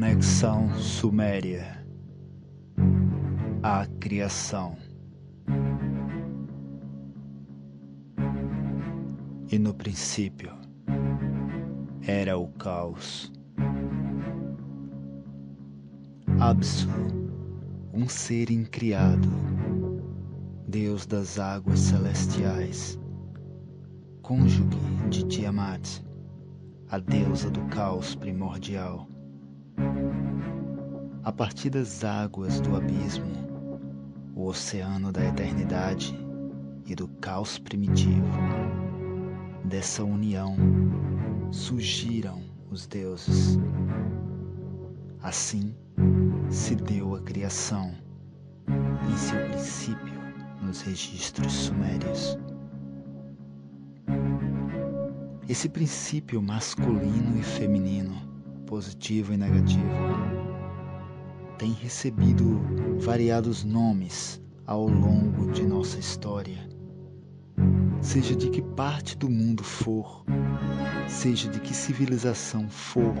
Conexão Suméria A Criação E no princípio era o caos. Absu, um ser incriado, Deus das águas celestiais, cônjuge de Tiamat, a deusa do caos primordial. A partir das águas do abismo, o oceano da eternidade e do caos primitivo, dessa união surgiram os deuses. Assim se deu a criação em seu princípio nos registros sumérios. Esse princípio masculino e feminino, positivo e negativo, tem recebido variados nomes ao longo de nossa história. Seja de que parte do mundo for, seja de que civilização for,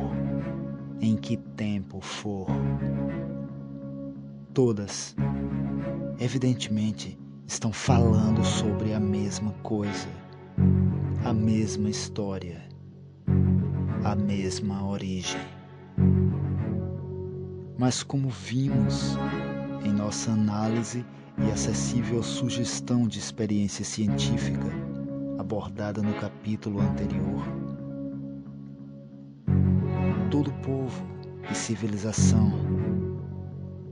em que tempo for. Todas, evidentemente, estão falando sobre a mesma coisa, a mesma história, a mesma origem. Mas, como vimos em nossa análise e acessível sugestão de experiência científica abordada no capítulo anterior, todo povo e civilização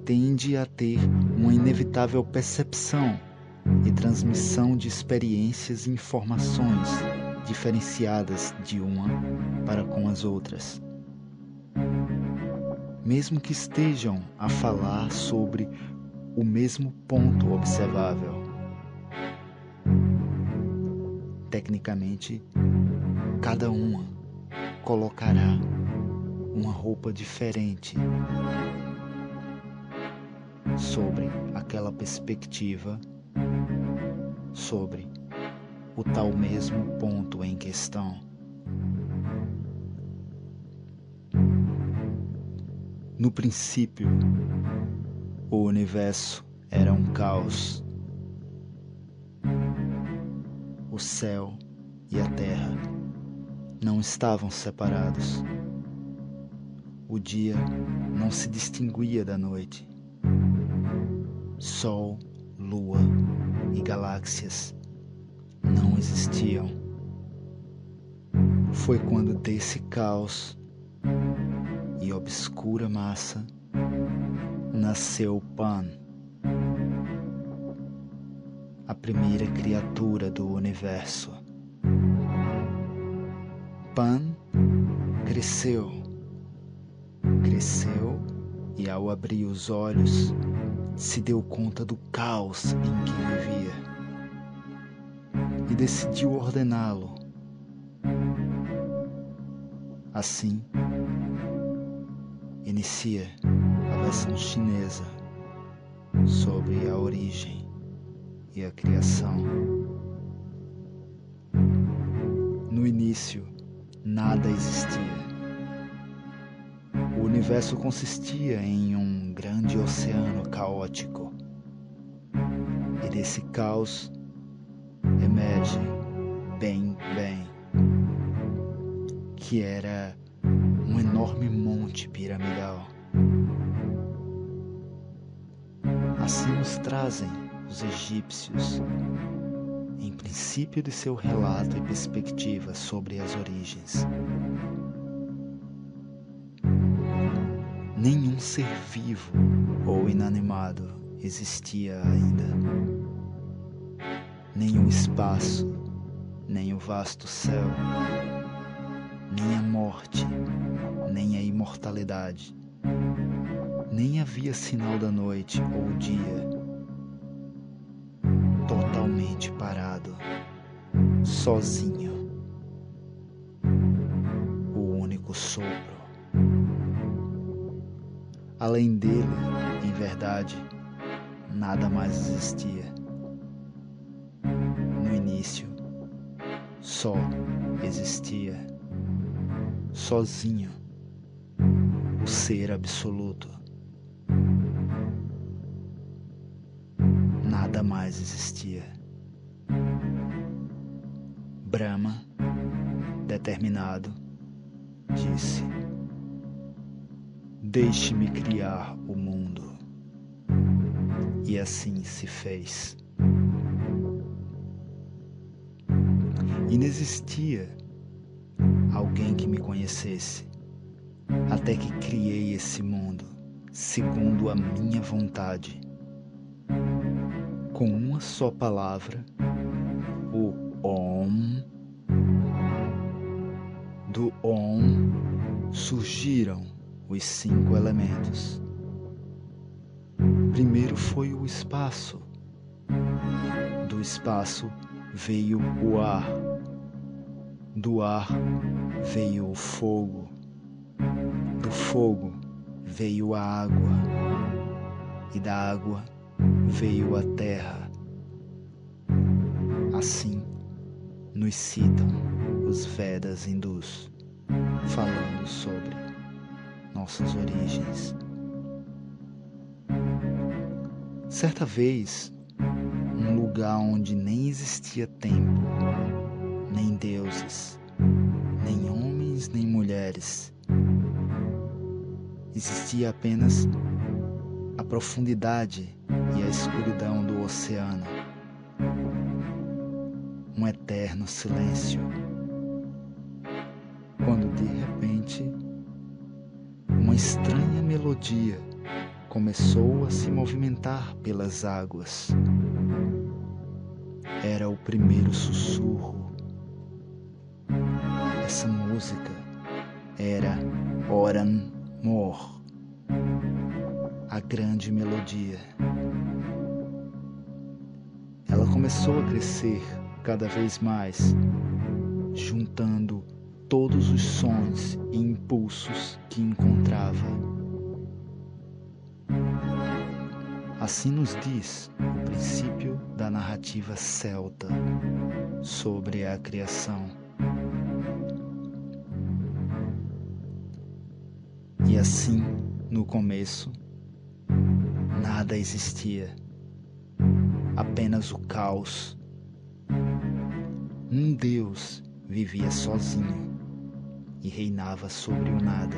tende a ter uma inevitável percepção e transmissão de experiências e informações diferenciadas de uma para com as outras. Mesmo que estejam a falar sobre o mesmo ponto observável. Tecnicamente, cada uma colocará uma roupa diferente sobre aquela perspectiva, sobre o tal mesmo ponto em questão. No princípio, o universo era um caos. O céu e a terra não estavam separados. O dia não se distinguia da noite. Sol, lua e galáxias existiam. Foi quando desse caos e obscura massa nasceu Pan, a primeira criatura do universo. Pan cresceu cresceu e, ao abrir os olhos, se deu conta do caos em que vivia decidiu ordená-lo. Assim, inicia a versão chinesa sobre a origem e a criação. No início, nada existia o universo consistia em um grande oceano caótico. E desse caos emerge Bem Bem, que era um enorme monte piramidal. Assim nos trazem os egípcios, em princípio de seu relato e perspectiva sobre as origens. Nenhum ser vivo ou inanimado existia ainda. Nem o espaço, nem o vasto céu, nem a morte, nem a imortalidade. Nem havia sinal da noite ou dia. Totalmente parado, sozinho. O único sopro Além dele, em verdade, nada mais existia. Só existia, sozinho, o ser absoluto. Nada mais existia. Brahma, determinado, disse: Deixe-me criar o mundo. E assim se fez. Inexistia alguém que me conhecesse, até que criei esse mundo segundo a minha vontade. Com uma só palavra, o Om, do Om surgiram os cinco elementos. Primeiro foi o espaço. Do espaço veio o ar. Do ar veio o fogo. Do fogo veio a água. E da água veio a terra. Assim nos citam os Vedas hindus, falando sobre nossas origens. Certa vez, um lugar onde nem existia tempo, deuses, nem homens, nem mulheres, existia apenas a profundidade e a escuridão do oceano, um eterno silêncio. Quando de repente, uma estranha melodia começou a se movimentar pelas águas. Era o primeiro sussurro. Essa música era Oran Mor, a grande melodia. Ela começou a crescer cada vez mais, juntando todos os sons e impulsos que encontrava Assim nos diz o princípio da narrativa celta sobre a criação. E assim, no começo, nada existia, apenas o caos. Um Deus vivia sozinho e reinava sobre o nada.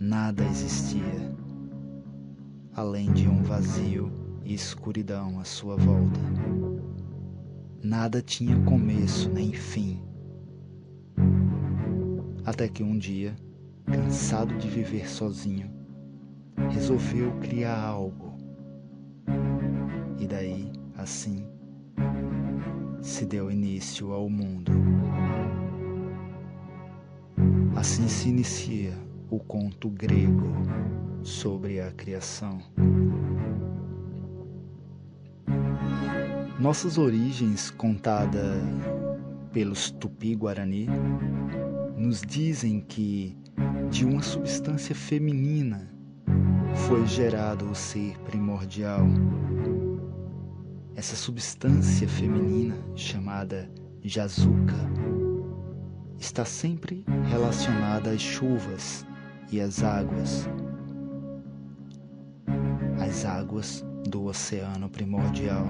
Nada existia além de um vazio e escuridão à sua volta. Nada tinha começo nem fim. Até que um dia, cansado de viver sozinho, resolveu criar algo. E daí, assim, se deu início ao mundo. Assim se inicia o conto grego sobre a criação. Nossas origens, contadas pelos Tupi-Guarani, nos dizem que de uma substância feminina foi gerado o ser primordial. Essa substância feminina, chamada Jazuka, está sempre relacionada às chuvas e às águas as águas do oceano primordial.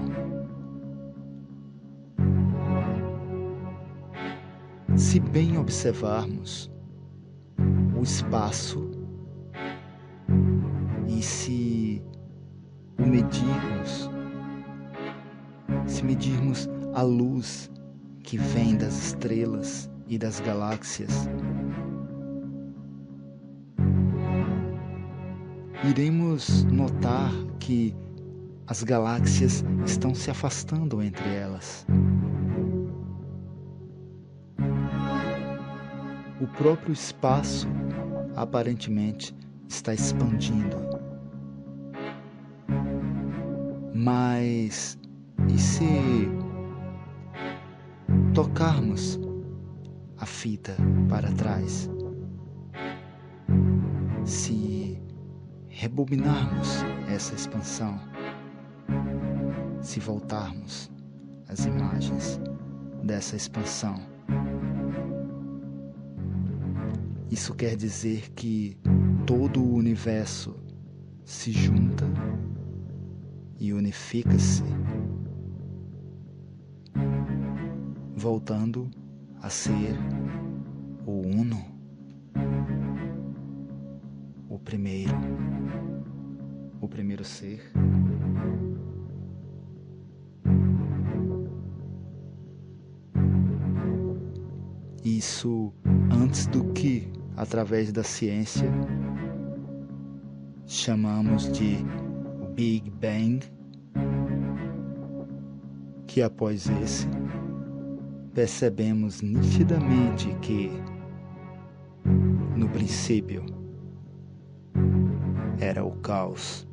Se bem observarmos espaço e se medirmos, se medirmos a luz que vem das estrelas e das galáxias, iremos notar que as galáxias estão se afastando entre elas. O próprio espaço aparentemente está expandindo. Mas e se tocarmos a fita para trás? Se rebobinarmos essa expansão, se voltarmos às imagens dessa expansão Isso quer dizer que todo o universo se junta e unifica-se, voltando a ser o Uno, o primeiro, o primeiro ser. Isso antes do que, através da ciência, chamamos de Big Bang, que após esse percebemos nitidamente que, no princípio, era o caos.